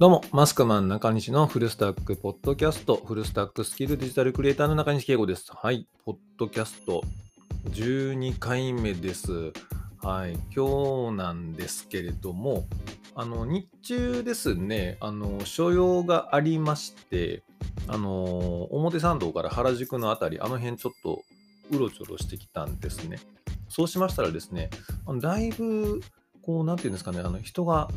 どうも、マスクマン中西のフルスタックポッドキャスト、フルスタックスキルデジタルクリエイターの中西圭吾です。はい、ポッドキャスト12回目です。はい、今日なんですけれども、あの、日中ですね、あの、所用がありまして、あの、表参道から原宿のあたり、あの辺ちょっとうろちょろしてきたんですね。そうしましたらですね、だいぶ、こう、なんていうんですかね、あの、人が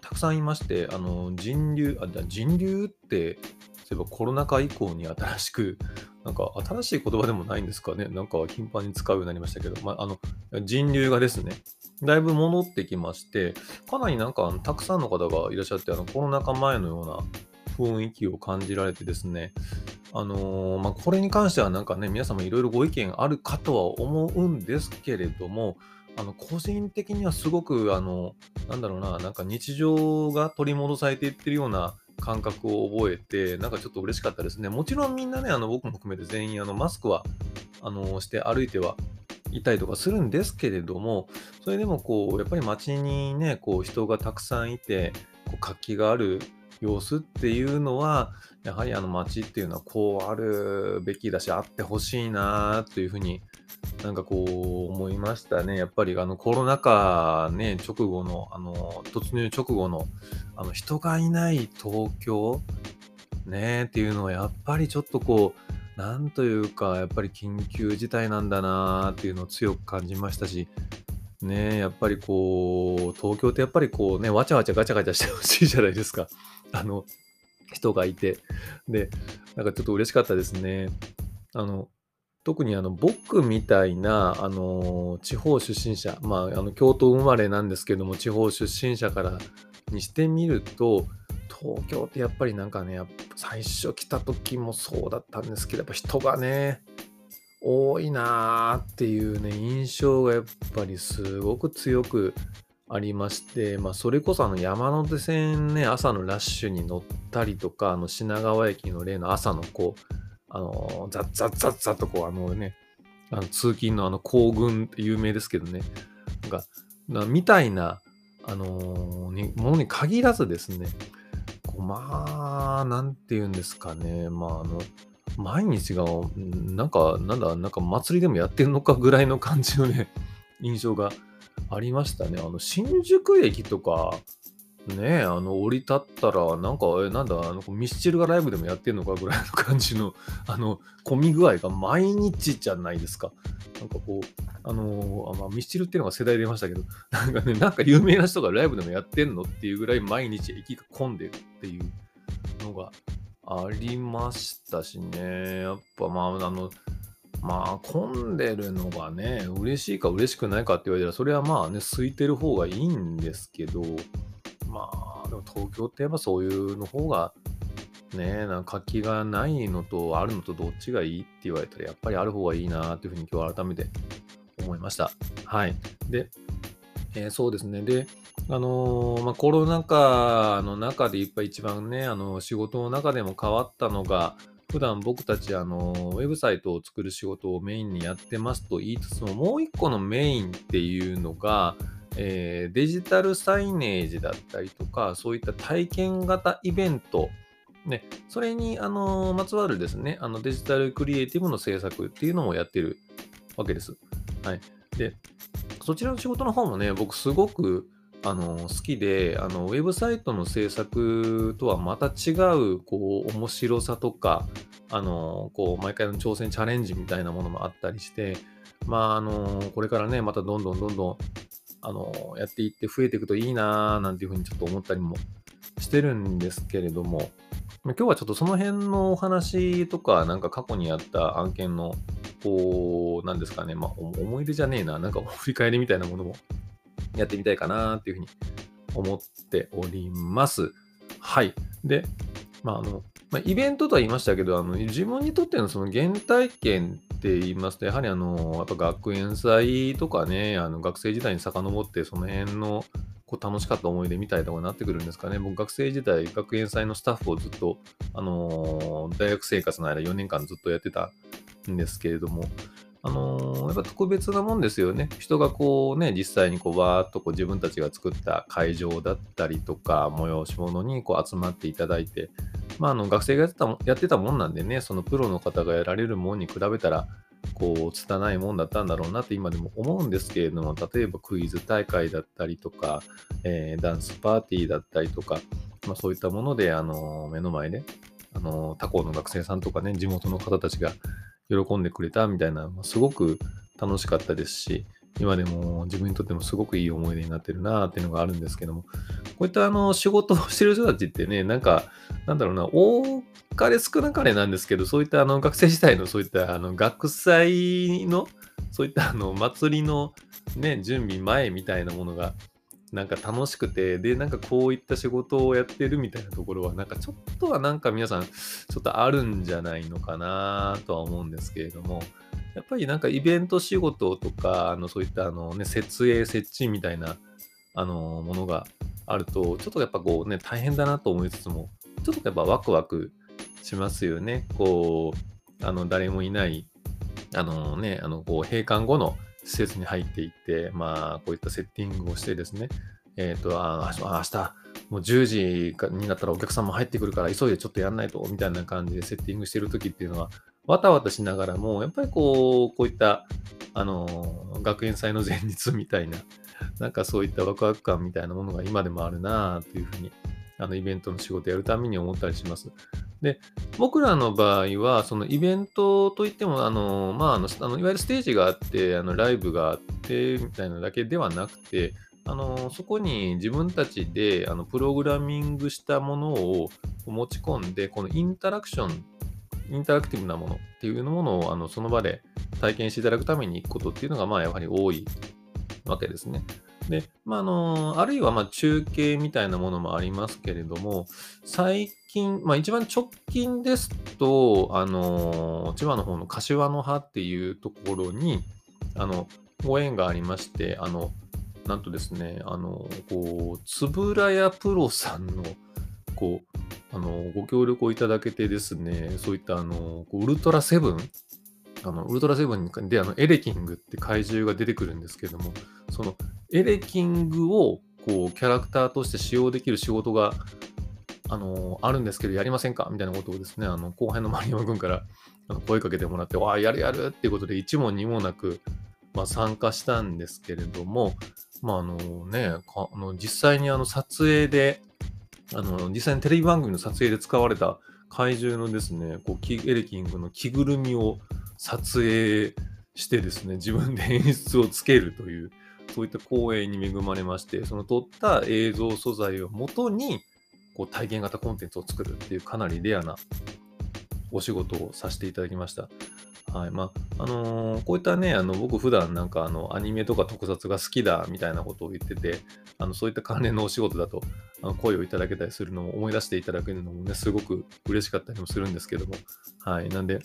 たくさんいまして、あの人流、あじゃあ人流って、そういえばコロナ禍以降に新しく、なんか新しい言葉でもないんですかね、なんか頻繁に使うようになりましたけど、まあ、あの人流がですね、だいぶ戻ってきまして、かなりなんかあのたくさんの方がいらっしゃって、あのコロナ禍前のような雰囲気を感じられてですね、あのーまあ、これに関してはなんかね、皆様いろいろご意見あるかとは思うんですけれども、あの個人的にはすごくあのなんだろうな、なんか日常が取り戻されていってるような感覚を覚えて、なんかちょっと嬉しかったですね。もちろんみんなね、あの僕も含めて全員あのマスクはあのして歩いてはいたりとかするんですけれども、それでもこう、やっぱり街にね、こう人がたくさんいて、こう活気がある様子っていうのは、やはりあの街っていうのはこうあるべきだし、あってほしいなというふうになんかこう思いましたね。やっぱりあのコロナ禍ね、直後の、あの、突入直後の、あの人がいない東京ねっていうのはやっぱりちょっとこう、なんというか、やっぱり緊急事態なんだなっていうのを強く感じましたし、ねやっぱりこう、東京ってやっぱりこうね、わちゃわちゃガチャガチャしてほしいじゃないですか。あの、人がいて。で、なんかちょっと嬉しかったですね。あの、特にあの僕みたいな、あの地方出身者、まあ、あの京都生まれなんですけども、地方出身者からにしてみると、東京ってやっぱりなんかね、最初来た時もそうだったんですけど、やっぱ人がね、多いなーっていうね、印象がやっぱりすごく強くありまして、まあ、それこそあの山手線ね、朝のラッシュに乗ったりとか、あの品川駅の例の朝のこう、あの、ザッザッザッザッとこう、あのね、あの通勤のあの行軍って有名ですけどね、なんか、みたいな、あのにものに限らずですね、こうまあ、なんて言うんですかね、まあ、あの、毎日が、なんか、なんだ、なんか祭りでもやってるのかぐらいの感じのね、印象がありましたね。あの、新宿駅とか、ね、あの、降り立ったら、なんか、え、なんだ、あの、ミスチルがライブでもやってんのかぐらいの感じの、あの、混み具合が毎日じゃないですか。なんかこう、あのあまあ、ミスチルっていうのが世代出ましたけど、なんかね、なんか有名な人がライブでもやってんのっていうぐらい毎日駅が混んでるっていうのがありましたしね。やっぱまあ、あの、まあ、混んでるのがね、嬉しいか嬉しくないかって言われたら、それはまあね、空いてる方がいいんですけど、まあ、でも東京ってやっぱそういうの方が、ね、なんか活気がないのとあるのとどっちがいいって言われたら、やっぱりある方がいいなっていうふうに今日改めて思いました。はい。で、えーそうですね。で、あのまあ、コロナ禍の中でいっぱい一番ね、あの仕事の中でも変わったのが、普段僕たち、あのウェブサイトを作る仕事をメインにやってますと言いつつも、もう一個のメインっていうのが、えーデジタルサイネージだったりとか、そういった体験型イベント、ね、それに、あのまつわるですね、あのデジタルクリエイティブの制作っていうのもやってるわけです。はい。で、そちらの仕事の方もね、僕すごくあの好きで、あのウェブサイトの制作とはまた違うこう面白さとか、あのこう毎回の挑戦、チャレンジみたいなものもあったりして、まあ、あのこれからね、またどんどんどんどんあのやっていって増えていくといいなぁなんていうふうにちょっと思ったりもしてるんですけれども、今日はちょっとその辺のお話とか、なんか過去にあった案件の、こう、なんですかね、まあ、思い出じゃねえな、なんか振り返りみたいなものもやってみたいかなっていうふうに思っております。はい。で、まあ、あの、まあ、イベントとは言いましたけど、あの自分にとってのその原体験って言いますと、やはりあの、やっぱ学園祭とかね、あの学生時代に遡って、その辺のこう楽しかった思い出みたいとかになってくるんですかね。僕、学生時代、学園祭のスタッフをずっと、あのー大学生活の間4年間ずっとやってたんですけれども、あのーやっぱ特別なもんですよね。人がこうね、実際にこうわーっとこう自分たちが作った会場だったりとか、催し物にこう集まっていただいて、まあ、あの学生がやってたもやってたもんなんでね、そのプロの方がやられるもんに比べたら、こう、拙いもんだったんだろうなって今でも思うんですけれども、例えばクイズ大会だったりとか、えー、ダンスパーティーだったりとか、まあ、そういったもので、あの目の前で、あの他校の学生さんとかね、地元の方たちが喜んでくれたみたいな、すごく楽しかったですし、今でも自分にとってもすごくいい思い出になってるなっていうのがあるんですけども、こういったあの仕事をしてる人たちってね、なんか、なんだろうな、多かれ少なかれなんですけど、そういったあの学生時代のそういったあの学祭の、そういったあの祭りのね、準備前みたいなものが、なんか楽しくて、で、なんかこういった仕事をやってるみたいなところは、なんかちょっとはなんか皆さん、ちょっとあるんじゃないのかなとは思うんですけれども、やっぱりなんかイベント仕事とか、あのそういったあのね、設営、設置みたいな、あのものがあると、ちょっとやっぱこうね、大変だなと思いつつも、ちょっとやっぱワクワクしますよね。こう、あの誰もいない、あのね、あのこう閉館後の施設に入っていって、まあ、こういったセッティングをしてですね、えっ、ー、と、あ明日、もう10時になったらお客さんも入ってくるから急いでちょっとやんないと、みたいな感じでセッティングしてる時っていうのは、わたわたしながらも、やっぱりこう、こういった、あの、学園祭の前日みたいな、なんかそういったワクワク感みたいなものが今でもあるなというふうに、あの、イベントの仕事やるために思ったりします。で、僕らの場合は、そのイベントといっても、あの、まあ、あの、あのいわゆるステージがあって、あの、ライブがあって、みたいなだけではなくて、あの、そこに自分たちで、あの、プログラミングしたものを持ち込んで、このインタラクションインタラクティブなものっていうものをあのその場で体験していただくために行くことっていうのが、まあ、やはり多いわけですね。で、まあ、あの、あるいは、ま中継みたいなものもありますけれども、最近、まあ、一番直近ですと、あの、千葉の方の柏の葉っていうところに、あの、ご縁がありまして、あの、なんとですね、あの、こう、つぶらやプロさんの、こう、あの、ご協力をいただけてですね、そういったあの、ウルトラセブンあの、ウルトラセブンであの、エレキングって怪獣が出てくるんですけども、そのエレキングをこう、キャラクターとして使用できる仕事が、あの、あるんですけど、やりませんか？みたいなことをですね、あの、後輩の丸山君から声かけてもらって、わあ、やるやるっていうことで、一問二問なく、まあ、参加したんですけれども、まあ、あのね、あの実際にあの撮影で、あの、実際にテレビ番組の撮影で使われた怪獣のですね、こうエレキングの着ぐるみを撮影してですね、自分で演出をつけるという、そういった光栄に恵まれまして、その撮った映像素材をもとに、こう体験型コンテンツを作るっていうかなりレアなお仕事をさせていただきました。はい。まあ、あのー、こういったね、あの、僕普段なんかあの、アニメとか特撮が好きだみたいなことを言ってて、あの、そういった関連のお仕事だと、あの声をいただけたりするのを思い出していただけるのもね、すごく嬉しかったりもするんですけども、はい。なんで、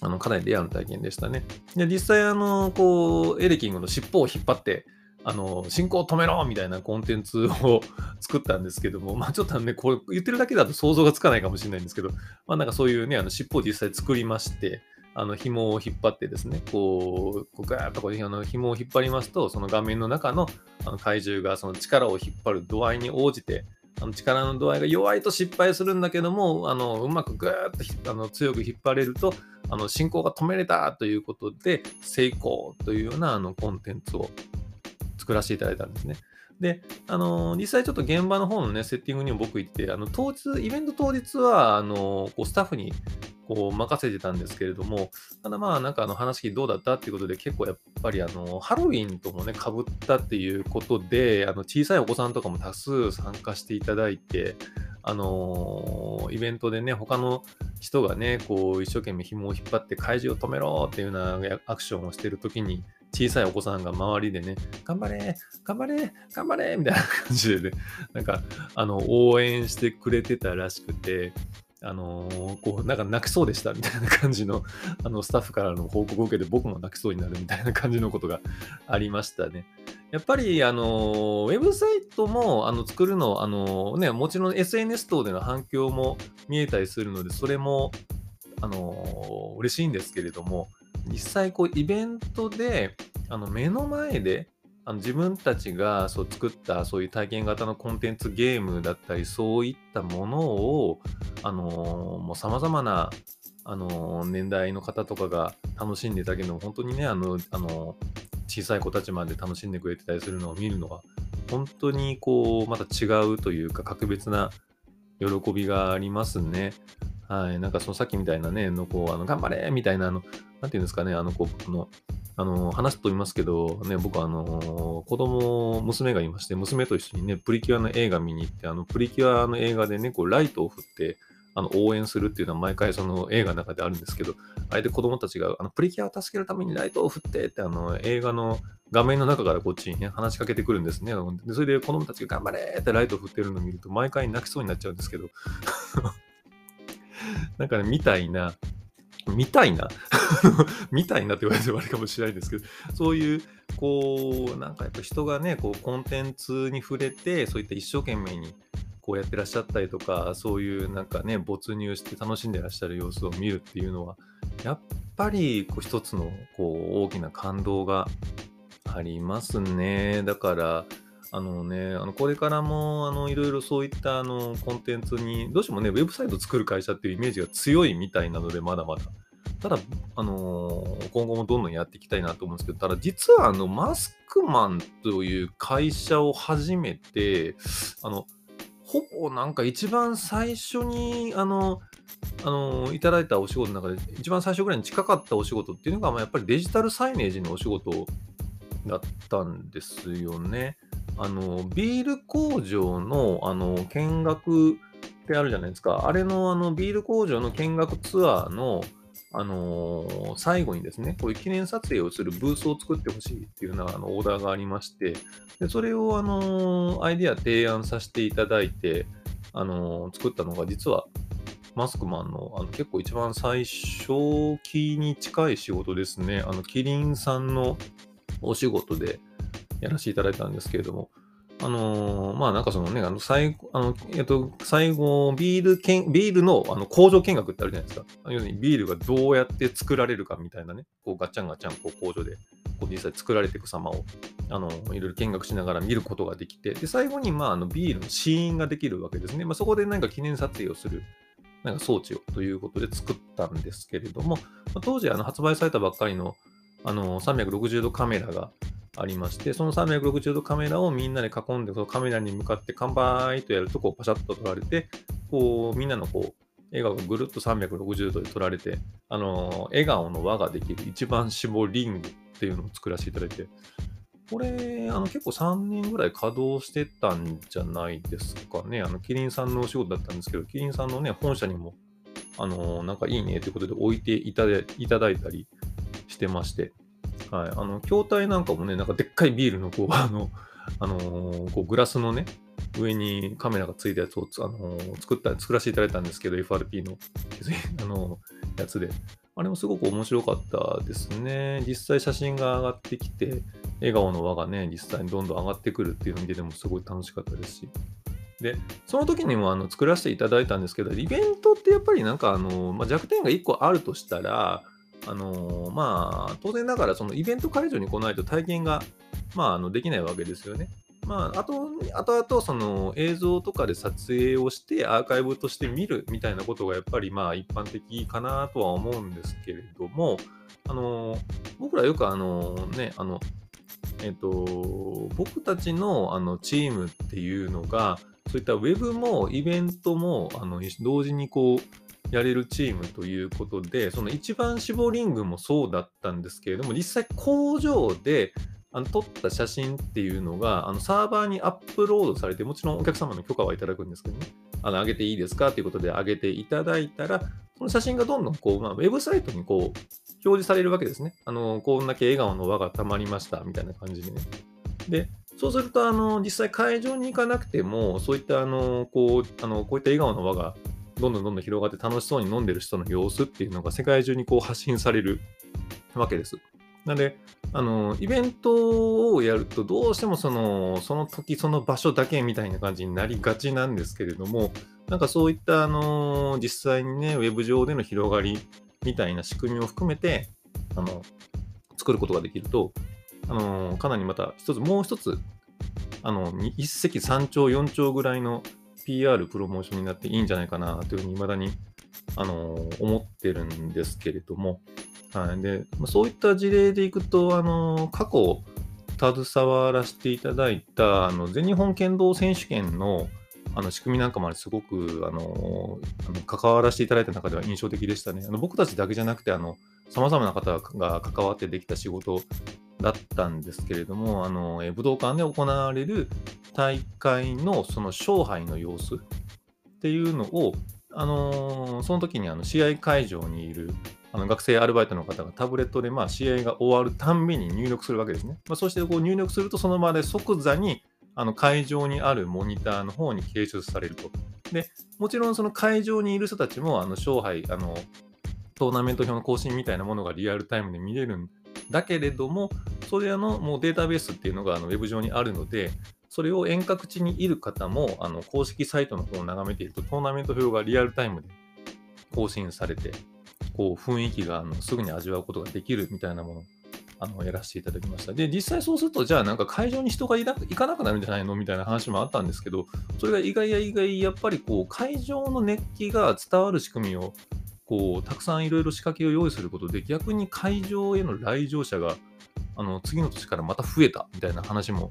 あの、かなりレアな体験でしたね。で、実際あの、こう、エレキングの尻尾を引っ張って、あの、進行止めろみたいなコンテンツを 作ったんですけども、まあちょっとね、これ言ってるだけだと想像がつかないかもしれないんですけど、まあなんかそういうね、あの尻尾を実際作りまして、あの紐を引っ張ってですね、こう、こうガーッとこうあの紐を引っ張りますと、その画面の中のあの怪獣がその力を引っ張る度合いに応じて、あの力の度合いが弱いと失敗するんだけども、あのうまくぐーっとあの強く引っ張れると、あの進行が止めれたということで、成功というようなあのコンテンツを作らせていただいたんですね。で、あの実際ちょっと現場の方のね、セッティングにも僕行って、あの当日、イベント当日は、あのこうスタッフにこう任せてたんですけれども、ただまあなんかあの話聞いてどうだったっていうことで結構やっぱりあのハロウィンともね、かぶったっていうことで、あの小さいお子さんとかも多数参加していただいて、あの、イベントでね、他の人がね、こう一生懸命紐を引っ張って怪獣を止めろっていうようなアクションをしてるときに、小さいお子さんが周りでね、頑張れ頑張れ頑張れみたいな感じでね、なんか、あの、応援してくれてたらしくて、あのー、こう、なんか泣きそうでしたみたいな感じの、あの、スタッフからの報告を受けて僕も泣きそうになるみたいな感じのことがありましたね。やっぱり、あの、ウェブサイトも、あの、作るの、あの、ね、もちろん SNS 等での反響も見えたりするので、それも、あの嬉しいんですけれども、実際こうイベントであの目の前であの自分たちがそう作ったそういう体験型のコンテンツゲームだったりそういったものをあのーもう様々なあの年代の方とかが楽しんでたけど本当にねあのあの小さい子たちまで楽しんでくれてたりするのを見るのは本当にこうまた違うというか格別な喜びがありますね。はい、なんかそのさっきみたいなね、のこうあの頑張れみたいなあの、なんていうんですかね、あのこうのあの話すと言いますけど、ね、僕はあの子供、娘がいまして、娘と一緒にね、プリキュアの映画見に行って、あのプリキュアの映画でね、こうライトを振って、あの応援するっていうのは毎回その映画の中であるんですけど、あれで子供たちがあのプリキュアを助けるためにライトを振ってってあの映画の画面の中からこっちにね話しかけてくるんですね。でそれで子供たちが頑張れってライトを振ってるのを見ると毎回泣きそうになっちゃうんですけど、なんかね、みたいな、みたいな？みたいなって言われてもあれかもしれないですけど、そういう、こう、なんかやっぱ人がね、こう、コンテンツに触れて、そういった一生懸命に、こうやってらっしゃったりとか、そういうなんかね、没入して楽しんでらっしゃる様子を見るっていうのは、やっぱりこう一つのこう大きな感動がありますね。だから、あのね、あのこれからもあのいろいろそういったあのコンテンツに、どうしてもね、ウェブサイト作る会社っていうイメージが強いみたいなので、まだまだ。ただ、あのー今後もどんどんやっていきたいなと思うんですけど、ただ実はあのマスクマンという会社を始めて、あの、ほぼなんか一番最初に、あの、あのいただいたお仕事の中で一番最初ぐらいに近かったお仕事っていうのが、まあ、やっぱりデジタルサイネージのお仕事だったんですよね。あのビール工場のあの見学ってあるじゃないですか。あれのあのビール工場の見学ツアーの、あのー最後にですね、こういう記念撮影をするブースを作ってほしいっていうようなあのオーダーがありまして、でそれを、あのーアイディア提案させていただいて、あのー作ったのが実はマスクマンのあの結構一番最初期に近い仕事ですね。あのキリンさんのお仕事でやらせていただいたんですけれども、あのーまあなんかそのね、あの最後、あの、えっと、最後、ビールけん、ビールのあの工場見学ってあるじゃないですか。要するにビールがどうやって作られるかみたいなね、こうガチャンガチャンこう工場でこう実際作られていく様を、あの、いろいろ見学しながら見ることができて、で、最後にまああのビールの試飲ができるわけですね。まあそこでなんか記念撮影をする。なんか装置をということで作ったんですけれども、当時あの発売されたばっかりのあの360度カメラがありまして、その360度カメラをみんなで囲んで、そのカメラに向かって乾杯とやると、パシャッと撮られて、こうみんなのこう笑顔がぐるっと360度で撮られて、あの笑顔の輪ができる一番絞リングっていうのを作らせていただいて、これ、あの結構3年ぐらい稼働してたんじゃないですかね。あの、キリンさんのお仕事だったんですけど、キリンさんのね、本社にも、あのなんかいいねということで置いていただいただいたりしてまして、はい、あの、筐体なんかもね、なんかでっかいビールのこう、あの、あのーこうグラスのね、上にカメラがついたやつを、あのー作った、作らせていただいたんですけど、FRP の、あのやつで。あれもすごく面白かったですね。実際写真が上がってきて、笑顔の輪がね、実際にどんどん上がってくるっていうのを見ててもすごい楽しかったですし。で、その時にもあの作らせていただいたんですけど、イベントってやっぱりなんかあの、まあ、弱点が1個あるとしたら、あのまあ、当然ながらそのイベント会場に来ないと体験が、まあ、あのできないわけですよね。まあ、あと、あとあとその映像とかで撮影をしてアーカイブとして見るみたいなことがやっぱりまあ一般的かなとは思うんですけれども、あの僕らよくあのね、あの、えっと、僕たちのあのチームっていうのが、そういったウェブもイベントもあの同時にこうやれるチームということで、その一番絞リングもそうだったんですけれども、実際工場であの撮った写真っていうのがあのサーバーにアップロードされて、もちろんお客様の許可はいただくんですけどね、あの上げていいですかということで上げていただいたら、その写真がどんどんこう、まあ、ウェブサイトにこう表示されるわけですね。あのこんだけ笑顔の輪がたまりましたみたいな感じでね。で、そうすると、あの実際会場に行かなくても、そういったあのこうあのこういった笑顔の輪がどんどんどんどん広がって楽しそうに飲んでる人の様子っていうのが世界中にこう発信されるわけです。なので、あのイベントをやるとどうしてもそのその時その場所だけみたいな感じになりがちなんですけれども、なんかそういったあの実際にね、ウェブ上での広がりみたいな仕組みを含めて、あの、作ることができると、あのかなりまた一つ、もう一つ、あの、一石三鳥四鳥ぐらいの PR プロモーションになっていいんじゃないかなというふうに未だに、あの思ってるんですけれども、はい。で、そういった事例でいくと、あの過去、携わらせていただいた、あの全日本剣道選手権の、あの仕組みなんかもすごくあのあの関わらせていただいた中では印象的でしたね。あの僕たちだけじゃなくて、さまざまな方が関わってできた仕事だったんですけれども、あのえ武道館で行われる大会のその勝敗の様子っていうのを、あのその時にあの試合会場にいるあの学生アルバイトの方がタブレットでまあ試合が終わるたんびに入力するわけですね。まあ、そしてこう入力するとその場で即座にあの会場にあるモニターの方に掲出されると。で、もちろんその会場にいる人たちもあの勝敗、あのトーナメント表の更新みたいなものがリアルタイムで見れるんだけれども、それのもうデータベースっていうのがあのウェブ上にあるので、それを遠隔地にいる方もあの公式サイトの方を眺めていると、トーナメント表がリアルタイムで更新されて、こう雰囲気があのすぐに味わうことができるみたいなものあのやらせていただきました。で、実際そうすると、じゃあなんか会場に人がいな行かなくなるんじゃないのみたいな話もあったんですけど、それが意外や意外、やっぱりこう会場の熱気が伝わる仕組みをこうたくさんいろいろ仕掛けを用意することで、逆に会場への来場者があの次の年からまた増えたみたいな話も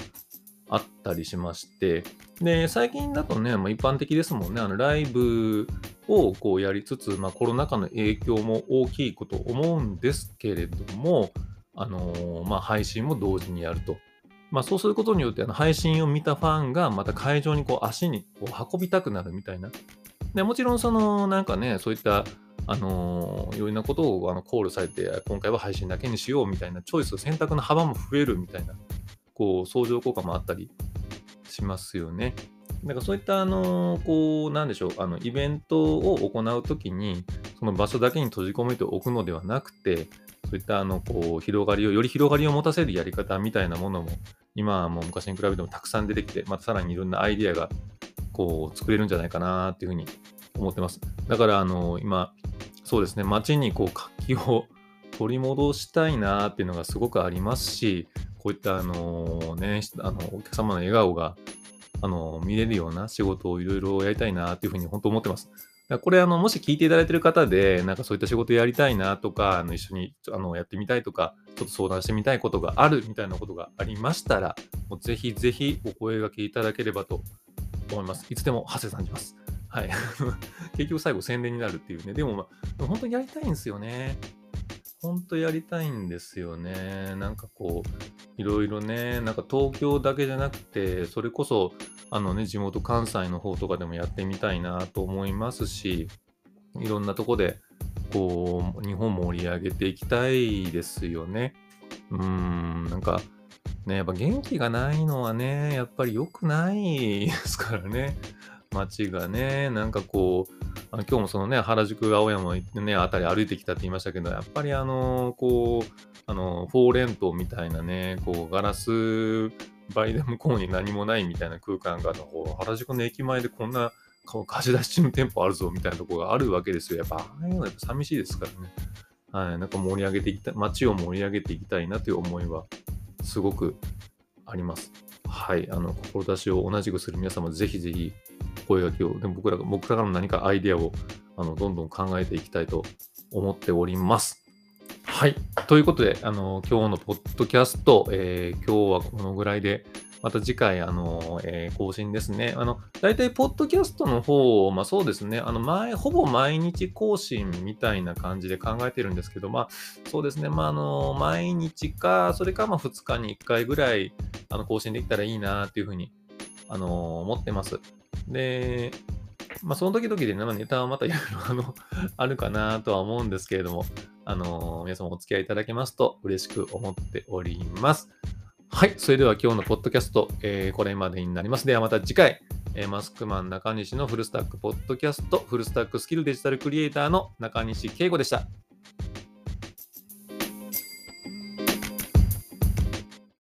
あったりしまして、で、最近だとね、まあ、一般的ですもんね、あのライブをこうやりつつ、まあ、コロナ禍の影響も大きいこと思うんですけれども、あのー、まあ、配信も同時にやると。まあ、そうすることによってあの配信を見たファンがまた会場にこう足にこう運びたくなるみたいな。でもちろんそのなんかね、そういったあのー、いろんなことをあのコールされて、今回は配信だけにしようみたいなチョイス、選択の幅も増えるみたいな、こう、相乗効果もあったりしますよね。だかそういった、あのー、こう、なんでしょう、あの、イベントを行うときに、その場所だけに閉じ込めておくのではなくて、そういったあのこう広がりを、より広がりを持たせるやり方みたいなものも、今はもう昔に比べてもたくさん出てきて、またさらにいろんなアイディアがこう作れるんじゃないかなっていうふうに思ってます。だからあの今、そうですね、街にこう活気を取り戻したいなっていうのがすごくありますし、こういったあのね、あのお客様の笑顔があの見れるような仕事をいろいろやりたいなっていうふうに本当思ってます。これあの、もし聞いていただいている方で、なんかそういった仕事やりたいなとか、あの一緒にあのやってみたいとか、ちょっと相談してみたいことがあるみたいなことがありましたら、もうぜひぜひお声がけいただければと思います。いつでも長谷さんじます。はい。結局最後宣伝になるっていうね。でも、まあ、本当にやりたいんですよね。本当やりたいんですよね。なんかこう、いろいろね、なんか東京だけじゃなくて、それこそ、あのね、地元関西の方とかでもやってみたいなと思いますし、いろんなとこで、こう、日本盛り上げていきたいですよね。うーん、なんか、ね、やっぱ元気がないのはね、やっぱり良くないですからね。街がね、なんかこう、あの今日もそのね、原宿、青山ね、あたり歩いてきたって言いましたけど、やっぱりあの、こう、あの、フォーレントみたいなね、こう、ガラス倍で向こうに何もないみたいな空間があの、原宿の駅前でこんな貸し出しの店舗あるぞみたいなところがあるわけですよ。やっぱ、ああいうのはやっぱ寂しいですからね。はい、なんか盛り上げていきたい、街を盛り上げていきたいなという思いは、すごくあります。はい、あの、志を同じくする皆様、ぜひぜひ、声掛けを、でも僕らが僕らからの何かアイデアを、あの、どんどん考えていきたいと思っております。はい。ということで、あの、今日のポッドキャスト、えー、今日はこのぐらいで、また次回、あの、えー、更新ですね。あの、大体、ポッドキャストの方、まあそうですね、あの、前、ほぼ毎日更新みたいな感じで考えてるんですけど、まあ、そうですね、まあ、あの、毎日か、それか、まあ、2日に1回ぐらい、あの、更新できたらいいな、っていうふうに、あの、思ってます。で、まあ、その時々でね、ネタはまたいろいろあのあるかなとは思うんですけれども、あのー、皆様お付き合いいただけますと嬉しく思っております。はい。それでは今日のポッドキャスト、えー、これまでになります。ではまた次回、えー、マスクマン中西のフルスタックポッドキャスト、フルスタックスキルデジタルクリエイターの中西圭吾でした。